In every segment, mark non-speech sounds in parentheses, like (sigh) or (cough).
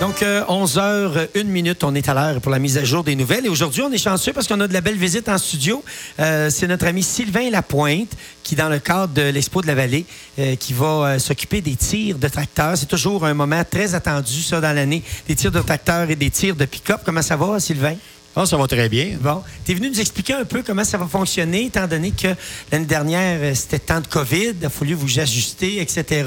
Donc, 11h, 1 minute, on est à l'heure pour la mise à jour des nouvelles. Et aujourd'hui, on est chanceux parce qu'on a de la belle visite en studio. Euh, c'est notre ami Sylvain Lapointe qui, dans le cadre de l'Expo de la Vallée, euh, qui va euh, s'occuper des tirs de tracteurs. C'est toujours un moment très attendu, ça, dans l'année, des tirs de tracteurs et des tirs de pick-up. Comment ça va, Sylvain? Ah, ça va très bien. Bon. Tu es venu nous expliquer un peu comment ça va fonctionner, étant donné que l'année dernière, c'était temps de COVID, il a fallu vous ajuster, etc.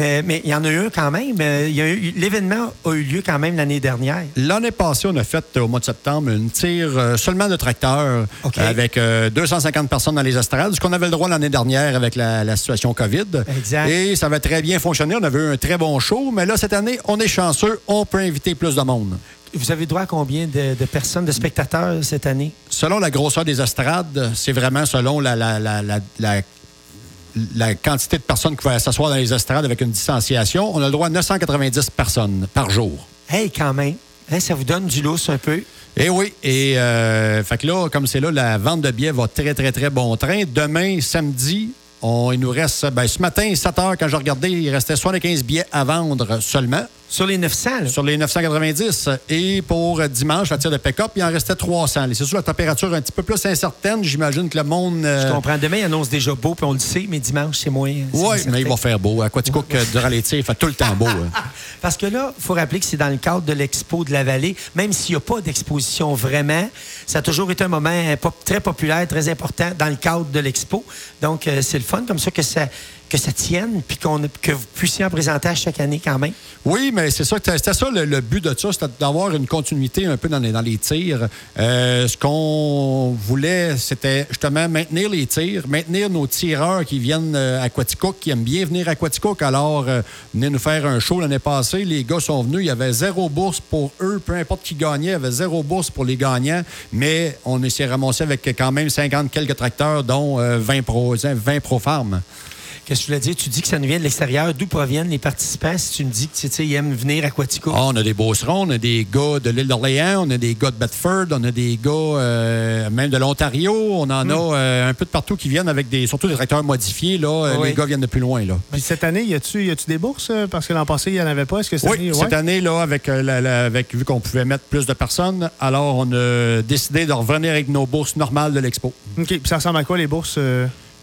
Euh, mais il y en a eu un quand même. Euh, l'événement a eu lieu quand même l'année dernière. L'année passée, on a fait au mois de septembre une tire euh, seulement de tracteurs avec 250 personnes dans les estrades, ce qu'on avait le droit l'année dernière avec la, situation COVID. Exact. Et ça avait très bien fonctionné. On avait eu un très bon show. Mais là, cette année, on est chanceux. On peut inviter plus de monde. Vous avez droit à combien de, personnes, de spectateurs cette année? Selon la grosseur des estrades, c'est vraiment selon la, la, la la quantité de personnes qui vont s'asseoir dans les estrades avec une distanciation, on a le droit à 990 personnes par jour. Hey, quand même. Hein, ça vous donne du lousse un peu. Eh oui. Et euh, fait que là, comme c'est là, la vente de billets va très, très, très bon train. Demain, samedi, on, il nous reste, ben, ce matin, 7 heures, quand je regardais, il restait 75 billets à vendre seulement. Sur les 900? Sur les 990. Et pour dimanche, la tire de pick-up, il en restait 300. C'est sûr, la température un petit peu plus incertaine. J'imagine que le monde. Euh, Je comprends. Demain, il annonce déjà beau, puis on le sait, mais dimanche, c'est moins. Oui, mais il va faire beau. À Quatico, durant les tirs, il fait tout le temps beau. Hein. (laughs) Parce que là, il faut rappeler que c'est dans le cadre de l'Expo de la Vallée. Même s'il n'y a pas d'exposition vraiment, ça a toujours été un moment très populaire, très important dans le cadre de l'Expo. Donc, euh, c'est le fun comme ça que ça que ça tienne, puis qu'on, que vous puissiez en présenter à chaque année quand même. Oui, mais c'est ça, c'était ça le, but de ça, c'était d'avoir une continuité un peu dans les, dans les tirs. Euh, ce qu'on voulait, c'était justement maintenir les tirs, maintenir nos tireurs qui viennent euh, à Quaticook, qui aiment bien venir à Quaticook. Alors, euh, venir nous faire un show l'année passée. Les gars sont venus, il y avait zéro bourse pour eux, peu importe qui gagnait, il y avait zéro bourse pour les gagnants, mais on s'est ramassé avec quand même 50 quelques tracteurs, dont 20 pro, 20 pro farm. Qu'est-ce que tu voulais dire? Tu dis que ça nous vient de l'extérieur. D'où proviennent les participants? Si tu me dis qu'ils aiment venir à Quatico? Ah, on a des Beaucerons, on a des gars de l'île d'Orléans, on a des gars de Bedford, on a des gars euh, même de l'Ontario. On en hmm. a euh, un peu de partout qui viennent avec des, surtout des tracteurs modifiés. Là. Euh, les gars viennent de plus loin. Là. cette année, y a-tu des bourses? Parce que l'an passé, il n'y en avait pas? Est-ce que cette oui, année, cette année, là, avec, avec, vu qu'on pouvait mettre plus de personnes, alors on a décidé de revenir avec nos bourses normales de l'Expo. OK. Puis ça ressemble à quoi, les bourses?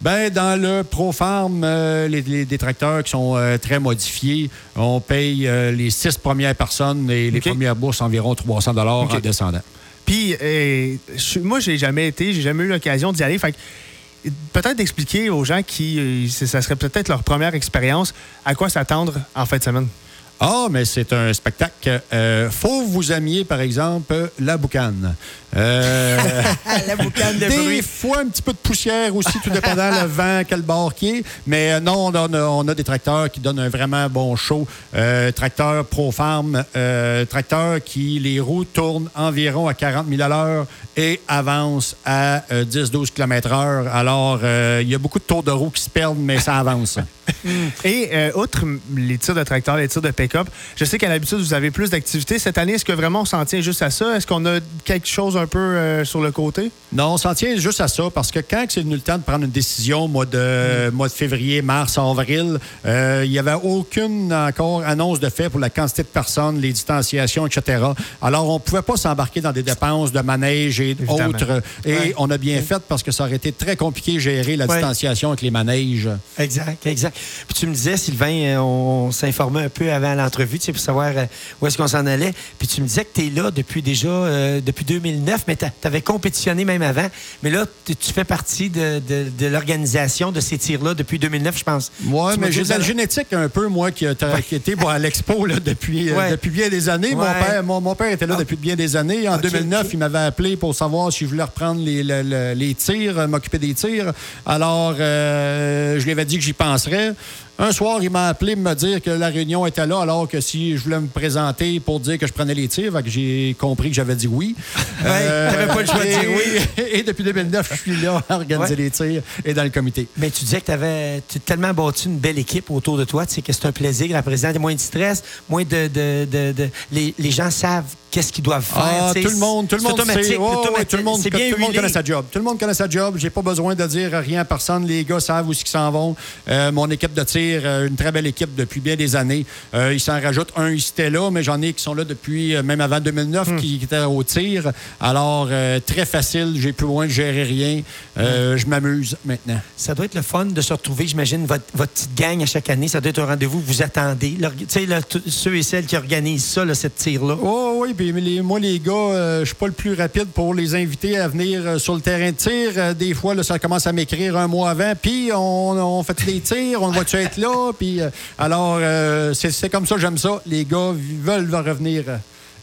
Ben, dans le ProFarm, euh, les, les, tracteurs qui sont euh, très modifiés, on paye euh, les six premières personnes et les premières bourses environ 300 dollars en descendant. Puis, moi, j'ai jamais été, j'ai jamais eu l'occasion d'y aller. Fait peut-être d'expliquer aux gens qui, ça serait peut-être leur première expérience, à quoi s'attendre en fin de semaine. Ah, mais c'est un spectacle. Euh, faut vous amier, par exemple, la boucane. Euh, (laughs) la boucane de Des fois, un petit peu de poussière aussi, tout dépendant le (laughs) vent, quel bord qui est. Mais euh, non, on a, des tracteurs qui donnent un vraiment bon show. Euh, tracteur Pro Farm, euh, tracteur qui, les roues tournent environ à 40 000 à l'heure et avancent à 10-12 km h Alors, il y a beaucoup de tours de roues qui se perdent, mais ça avance. (laughs) et outre les tirs de tracteur, les tirs de je sais qu'à l'habitude, vous avez plus d'activités. Cette année, est-ce que vraiment on s'en tient juste à ça? Est-ce qu'on a quelque chose un peu euh, sur le côté? Non, on s'en tient juste à ça parce que quand c'est venu le temps de prendre une décision, mois de, mm. mois de février, mars, avril, euh, il n'y avait aucune encore annonce de fait pour la quantité de personnes, les distanciations, etc. Alors, on ne pouvait pas s'embarquer dans des dépenses de manège et autres. Et on a bien fait parce que ça aurait été très compliqué de gérer la distanciation avec les manèges. Exact, exact. Puis tu me disais, Sylvain, euh, on s'informait un peu avant l'entrevue, tu sais, pour savoir euh, où est-ce qu'on s'en allait. Puis tu me disais que tu es là depuis déjà, euh, depuis 2009, mais tu avais compétitionné même avant. Mais là, tu fais partie de, l'organisation de ces tirs-là depuis 2009, je pense. Oui, mais j'ai de la génétique un peu, moi, qui a, été à l'expo depuis, euh, depuis bien des années. Mon, père, mon, père était là ah. depuis bien des années. En 2009, il m'avait appelé pour savoir si je voulais reprendre les, les tirs, m'occuper des tirs. Alors, je lui avais dit que j'y penserais. Un soir, il m'a appelé me dire que la réunion était là, alors que si je voulais me présenter pour dire que je prenais les tirs, j'ai compris que j'avais dit oui. Oui, euh, pas le choix de dire oui. (laughs) Et, depuis 2009, je suis là à organiser les tirs et dans le comité. Mais tu disais que tu avais tellement bâti une belle équipe autour de toi, tu sais, que c'est un plaisir. La présidente, moins de stress, moins de. de, de, les, les, gens savent qu'est-ce qu'ils doivent faire. Ah, sais, tout le monde, tout le monde sait. Ouais, tout le monde, tout le connaît sa job. Tout le monde connaît sa job. J'ai pas besoin de dire rien à personne. Les gars savent où ils s'en vont. Euh, mon équipe de tir, euh, une très belle équipe depuis bien des années. Euh, ils s'en rajoutent un ici et là, mais j'en ai qui sont là depuis même avant 2009 Hmm. qui, qui étaient au tir. Alors, euh, très facile. J'ai plus loin de gérer rien. Euh. Je m'amuse maintenant. Ça doit être le fun de se retrouver, j'imagine, votre, votre petite gang à chaque année. Ça doit être un rendez-vous que vous attendez. Tu sais, ceux et celles qui organisent ça, là, cette tir-là. Oh oui, puis les- moi, les gars, euh, je suis pas le plus rapide pour les inviter à venir euh, sur le terrain de tir. Euh, des fois, là, ça commence à m'écrire un mois avant. Puis, on, on fait des tirs, on va-tu être là? Puis, alors, c'est comme ça, j'aime ça. Les gars veulent revenir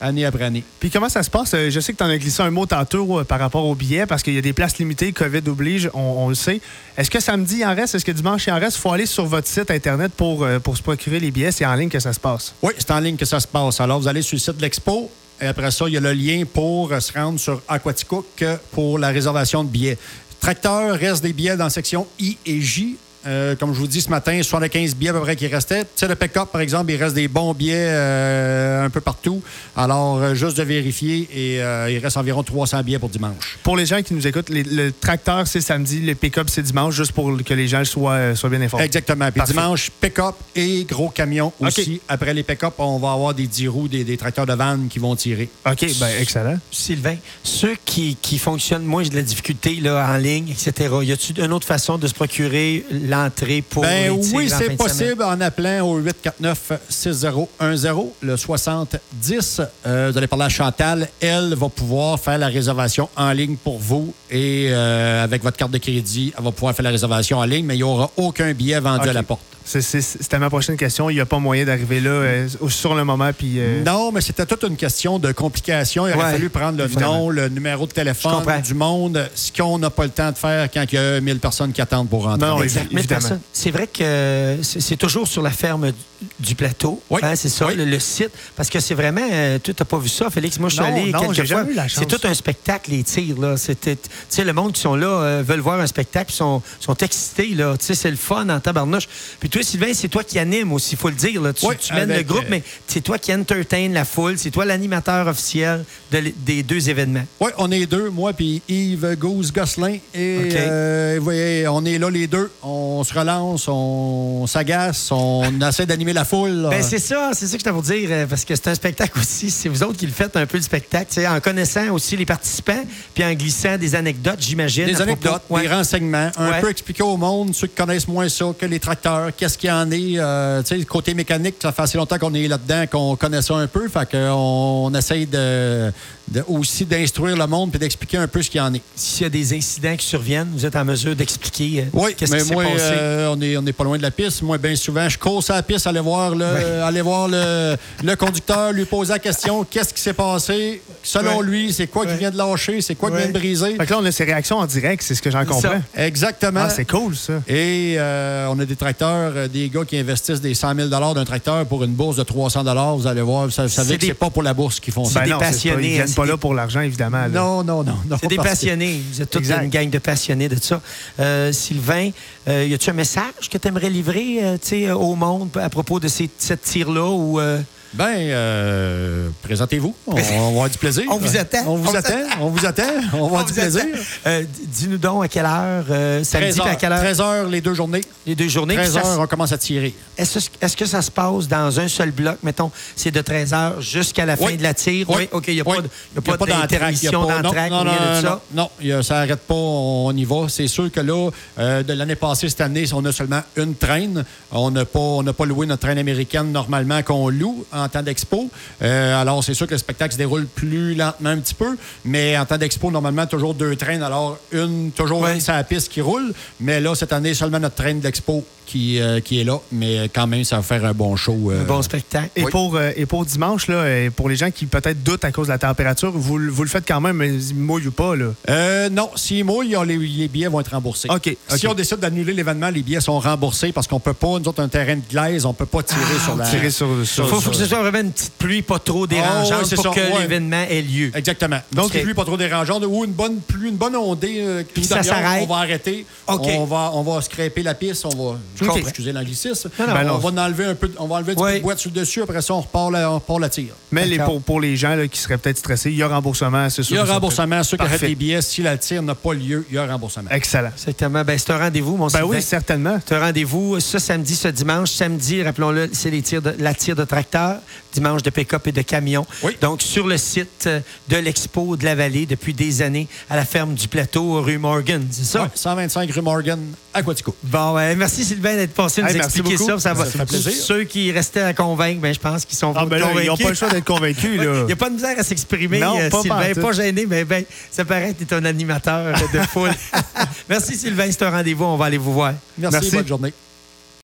année après année. Puis comment ça se passe? Euh, Je sais que tu en as glissé un mot tantôt euh, par rapport aux billets parce qu'il y a des places limitées, COVID oblige, on, on le sait. Est-ce que samedi il en reste? Est-ce que dimanche il en reste? Il faut aller sur votre site Internet pour, euh, pour se procurer les billets. C'est en ligne que ça se passe. Oui, c'est en ligne que ça se passe. Alors, vous allez sur le site de l'Expo. Et après ça, il y a le lien pour se rendre sur Aquaticook pour la réservation de billets. Tracteur reste des billets dans la section I et J. Euh, comme je vous dis ce matin, 75 billets à peu près qui restaient. Tu sais, le pick-up, par exemple, il reste des bons billets euh, un peu partout. Alors, euh, juste de vérifier, et euh, il reste environ 300 billets pour dimanche. Pour les gens qui nous écoutent, les- le tracteur c'est samedi, le pick-up c'est dimanche, juste pour que les gens soient, soient bien informés. Exactement. Puis Parfait. dimanche, pick-up et gros camion OK. aussi. Après les pick-up, on va avoir des 10 roues, des, des tracteurs de vanne qui vont tirer. OK, ben excellent. Sylvain, ceux qui, qui fonctionnent, moi j'ai de la difficulté là, en ligne, etc. Y a-t-il une autre façon de se procurer l'entrée pour Ben les oui, en c'est possible en appelant au 849-6010, le 6010. Euh, vous allez parler à Chantal. Elle va pouvoir faire la réservation en ligne pour vous et euh, avec votre carte de crédit, elle va pouvoir faire la réservation en ligne, mais il n'y aura aucun billet vendu à la porte. C'était ma prochaine question. Il n'y a pas moyen d'arriver là euh, sur le moment. Puis, euh, Non, mais c'était toute une question de complication. Il aurait Ouais, fallu prendre le évidemment. nom, le numéro de téléphone du monde, ce qu'on n'a pas le temps de faire quand il y a 1000 personnes qui attendent pour rentrer. Non, évidemment. C'est vrai que c'est toujours sur la ferme du- plateau. Oui. Hein, c'est ça, Oui. le, le site. Parce que c'est vraiment. euh, tu n'as pas vu ça, Félix? Moi, je suis allé non, j'ai quelques fois. jamais eu la chance. C'est tout un spectacle, les tirs. Là. C'était- Tu sais, le monde qui sont là euh, veulent voir un spectacle sont, sont excités. Là. Tu sais, c'est le fun en tabarnouche. Puis toi, Sylvain, c'est toi qui anime aussi, il faut le dire. Là. Tu, Oui, tu mènes le groupe, euh, mais c'est toi qui entertain la foule. C'est toi l'animateur officiel de des deux événements. Oui, on est deux, moi puis Yves Goose Gosselin. Et OK. euh, vous voyez, on est là les deux. On se relance, on s'agace, on (laughs) essaie d'animer la foule. Ben, c'est ça, c'est ça que je pour dire, euh, parce que c'est un spectacle aussi. C'est vous autres qui le faites un peu le spectacle, tu sais, en connaissant aussi les participants, puis en glissant des anecdotes, j'imagine. des propos- anecdotes, Ouais. des renseignements, un Ouais. peu expliquer au monde, ceux qui connaissent moins ça, que les tracteurs, qu'est-ce qu'il y en est. euh, tu sais, côté mécanique, ça fait assez longtemps qu'on est là-dedans, qu'on connaît ça un peu. Fait qu'on on essaye de, de- aussi d'instruire le monde puis d'expliquer un peu ce qu'il y en est. S'il y a des incidents qui surviennent, vous êtes en mesure d'expliquer euh, Oui, qu'est-ce mais qui s'est moi, passé? euh, on n'est on est pas loin de la piste. Moi, bien souvent, je cours sur la piste, aller voir le, Ouais. aller voir le, le conducteur, lui poser la question qu'est-ce qui s'est passé? Selon Ouais. lui, c'est quoi qui vient de lâcher? C'est quoi qui vient de briser? Fait que là, on a ces réactions en direct, c'est ce que j'en comprends. Exactement. Ah, c'est cool, ça. Et euh, on a des tracteurs, euh, des gars qui investissent des 100 000 d'un tracteur pour une bourse de 300 Vous allez voir, vous savez C'est que des- c'est pas pour la bourse qu'ils font ça. C'est des non, passionnés, pas- des- là pour l'argent, évidemment. là. Non, non, non, non. C'est des que- passionnés. Vous êtes toute Exact. une gang de passionnés de ça. Euh, Sylvain, euh, y a-tu un message que tu aimerais livrer euh, tu sais, au monde à propos de ces, cette tir-là? Ou, euh, Ben, euh, présentez-vous. On, on va (laughs) avoir du plaisir. On vous attend. On vous attend. On vous attend. On va avoir du plaisir. Euh, Dis-nous donc à quelle heure, euh, samedi, 13 puis à heures, quelle heure? 13 heures les deux journées. Les deux journées. puis 13 ça se- heures, on commence à tirer. Est-ce est-ce que ça se passe dans un seul bloc? Mettons, c'est de 13 heures jusqu'à la fin Oui. de la tire? Oui, OK, il n'y a, Oui. a a pas pas- d'entraque, non, non, rien de non, ça? Non, a- ça n'arrête pas, on y va. C'est sûr que là, euh, de l'année passée, cette année, on a seulement une traîne. On n'a pas, on pas loué notre traîne américaine normalement qu'on loue en temps d'expo. Euh, alors, c'est sûr que le spectacle se déroule plus lentement un petit peu, mais en temps d'expo, normalement, toujours deux traînes. Alors, une, toujours Ouais. une sur la piste qui roule. Mais là, cette année, seulement notre traîne d'expo qui, euh, qui est là. Mais quand même, ça va faire un bon show. euh, Un bon spectacle. Et, Oui. pour, euh, et pour dimanche, là, pour les gens qui peut-être doutent à cause de la température, vous, le- vous le faites quand même, mais ils mouillent ou pas. Là? Euh, non, s'ils mouillent, les, les billets vont être remboursés. OK, Si on décide d'annuler l'événement, les billets sont remboursés parce qu'on peut pas, nous autres, un terrain de glaise, on peut pas tirer sur la. Tirer sur, Il sur- faut, faut que ce soit vraiment une petite pluie pas trop dérangeante Ah ouais, c'est pour ça, que ouais. l'événement ait lieu. Exactement. Donc, OK. une pluie pas trop dérangeante ou une bonne pluie, une bonne ondée. euh, Puis ça s'arrête. On va arrêter. OK. On va, on va scraper la piste. On va Excusez l'anglicisme. Ben, on va en enlever un peu, on va enlever Oui. boîte sur le dessus, après ça, on repart la, on repart la tire. Mais les, pour, pour les gens là, qui seraient peut-être stressés, il y a remboursement, c'est sûr. Il y a remboursement. Ceux qui achètent des billets, si la tire n'a pas lieu, il y a remboursement. Excellent. Exactement. Ben, c'est un rendez-vous, mon Ben oui, certainement. C'est un rendez-vous ce samedi, ce dimanche. Samedi, rappelons-le, c'est les tirs de, la tire de tracteur. Dimanche, de pick-up et de camion. Oui. Donc, sur le site euh, de l'Expo de la Vallée depuis des années à la ferme du plateau, rue Morgan. C'est ça? Ouais, 125 rue Morgan, à Quatico. Bon, ouais, merci Sylvain d'être passé nous Hey, merci expliquer beaucoup. ça. Ça va. Ça fait plaisir. Ceux qui restaient à convaincre, ben, je pense qu'ils sont Ah, ben là, convaincus. ils n'ont pas le choix d'être convaincus. (laughs) Il n'y a pas de misère à s'exprimer, Non, euh, pas Sylvain. Pas gêné, mais ben, ça paraît que tu es un animateur de (laughs) foule. (laughs) Merci, Sylvain. C'est un rendez-vous. On va aller vous voir. Merci, Merci. bonne journée.